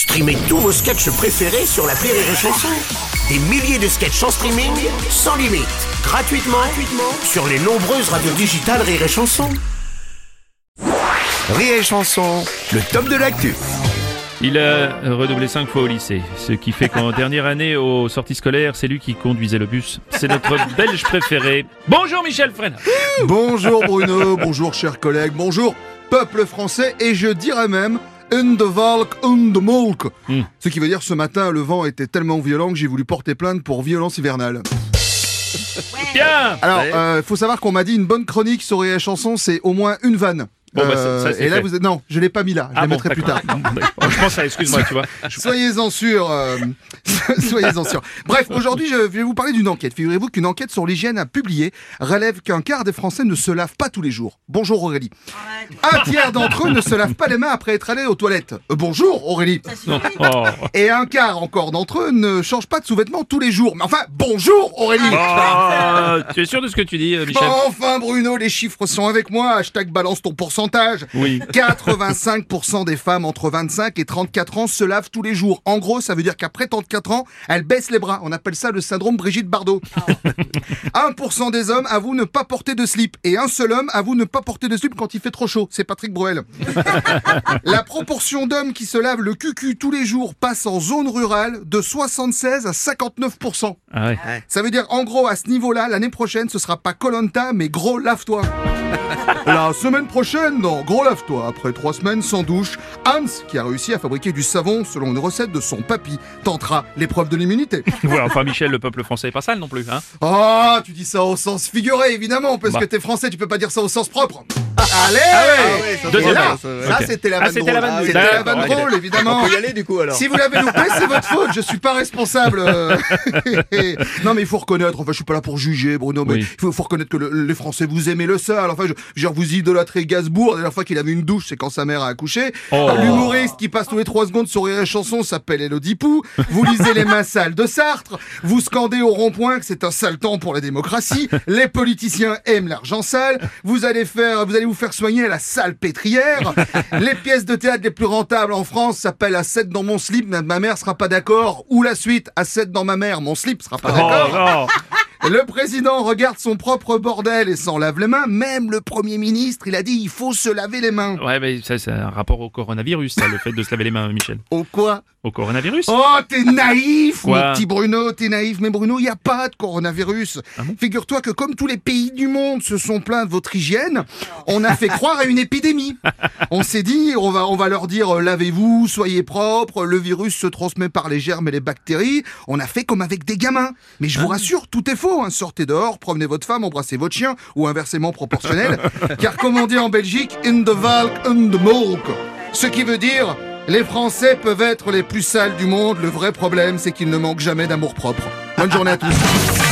Streamez tous vos sketchs préférés sur la Rire et Chanson. Des milliers de sketchs en streaming, sans limite, gratuitement, gratuitement sur les nombreuses radios digitales Rire et Chanson. Rire et Chanson, le top de l'actu. Il a redoublé cinq fois au lycée, ce qui fait qu'en dernière année aux sorties scolaires, c'est lui qui conduisait le bus. C'est notre Belge préféré. Bonjour Michel Fren. Bonjour Bruno, bonjour chers collègues, bonjour peuple français et je dirais même in the Valk, in the Molk. Hmm. Ce qui veut dire ce matin le vent était tellement violent que j'ai voulu porter plainte pour violence hivernale. Bien. Alors, euh, faut savoir qu'on m'a dit une bonne chronique sur les chansons, c'est au moins une vanne. Bon, bah, ça- ça, et là, fait. vous êtes... Non, je l'ai pas mis là, je Ah la bon, mettrai plus tard. d'accord. Je pense à, excuse-moi, tu vois. Soyez-en sûrs. euh, Soyez-en sûrs. Bref, aujourd'hui, je vais vous parler d'une enquête. Figurez-vous qu'une enquête sur l'hygiène a publié relève qu'un quart des Français ne se lavent pas tous les jours. Bonjour Aurélie. Un tiers d'entre eux ne se lavent pas les mains après être allés aux toilettes. Euh, bonjour Aurélie. Oh. Et un quart encore d'entre eux ne changent pas de sous-vêtements tous les jours. Mais enfin, bonjour Aurélie. Oh, tu es sûr de ce que tu dis, euh, Michel? Enfin Bruno, les chiffres sont avec moi. Hashtag balance ton pourcentage. Oui. 85% des femmes entre 25 et 34 ans se lavent tous les jours. En gros, ça veut dire qu'après 34 ans, elles baissent les bras. On appelle ça le syndrome Brigitte Bardot. 1% des hommes avouent ne pas porter de slip. Et un seul homme avoue ne pas porter de slip quand il fait trop chaud. C'est Patrick Bruel. La proportion d'hommes qui se lavent le cucu tous les jours passe en zone rurale de 76 à 59%. Ah ouais. Ça veut dire, en gros, à ce niveau-là, l'année prochaine, ce sera pas Colanta, mais gros lave-toi. La semaine prochaine, dans Gros lave-toi, après trois semaines sans douche, Hans, qui a réussi à fabriquer du savon selon une recette de son papy, tentera l'épreuve de l'immunité. Ouais, enfin, Michel, le peuple français est pas sale non plus, hein Oh, tu dis ça au sens figuré, évidemment, parce Bah. que t'es français, tu peux pas dire ça au sens propre. Allez ouais. Deuxième Et là, vanne. Ça, c'était la Ah, vanne c'était drôle. C'était la vanne évidemment. On peut y aller du coup alors. Si vous l'avez loupé, c'est votre faute. Je suis pas responsable. non, mais il faut reconnaître. Enfin, je suis pas là pour juger, Bruno, mais il Oui. faut, faut reconnaître que le- les Français vous aimez le sale. Enfin, je, dire, vous idolâtrez Gainsbourg. La dernière fois qu'il avait une douche, c'est quand sa mère a accouché. Oh. L'humoriste qui passe tous les trois secondes sur les chansons s'appelle Elodie Pou. Vous lisez les mains sales de Sartre. Vous scandez au rond-point que c'est un sale temps pour la démocratie. Les politiciens aiment l'argent sale. Vous allez faire, vous allez vous faire soigner à la salle pétrière. Les pièces de théâtre les plus rentables en France s'appellent à 7 dans mon slip, ma mère sera pas d'accord. Ou la suite, à 7 dans ma mère, mon slip sera pas d'accord. Oh. Le président regarde son propre bordel et s'en lave les mains. Même le premier ministre, il a dit il faut se laver les mains. Ouais, mais ça, c'est un rapport au coronavirus, ça, le fait de se laver les mains, Michel. Au quoi? Au coronavirus Oh, t'es naïf, Quoi mon petit Bruno, t'es naïf. Mais Bruno, il n'y a pas de coronavirus. Ah bon? Figure-toi que comme tous les pays du monde se sont plaints de votre hygiène, on a fait croire à une épidémie. On s'est dit, on va, on va leur dire, euh, lavez-vous, soyez propres, le virus se transmet par les germes et les bactéries. On a fait comme avec des gamins. Mais je vous Ah. rassure, tout est faux. Hein. Sortez dehors, promenez votre femme, embrassez votre chien, ou inversement proportionnel. car comme on dit en Belgique, in the valk, in the milk. Ce qui veut dire, les Français peuvent être les plus sales du monde. Le vrai problème, c'est qu'ils ne manquent jamais d'amour propre. Bonne journée à tous.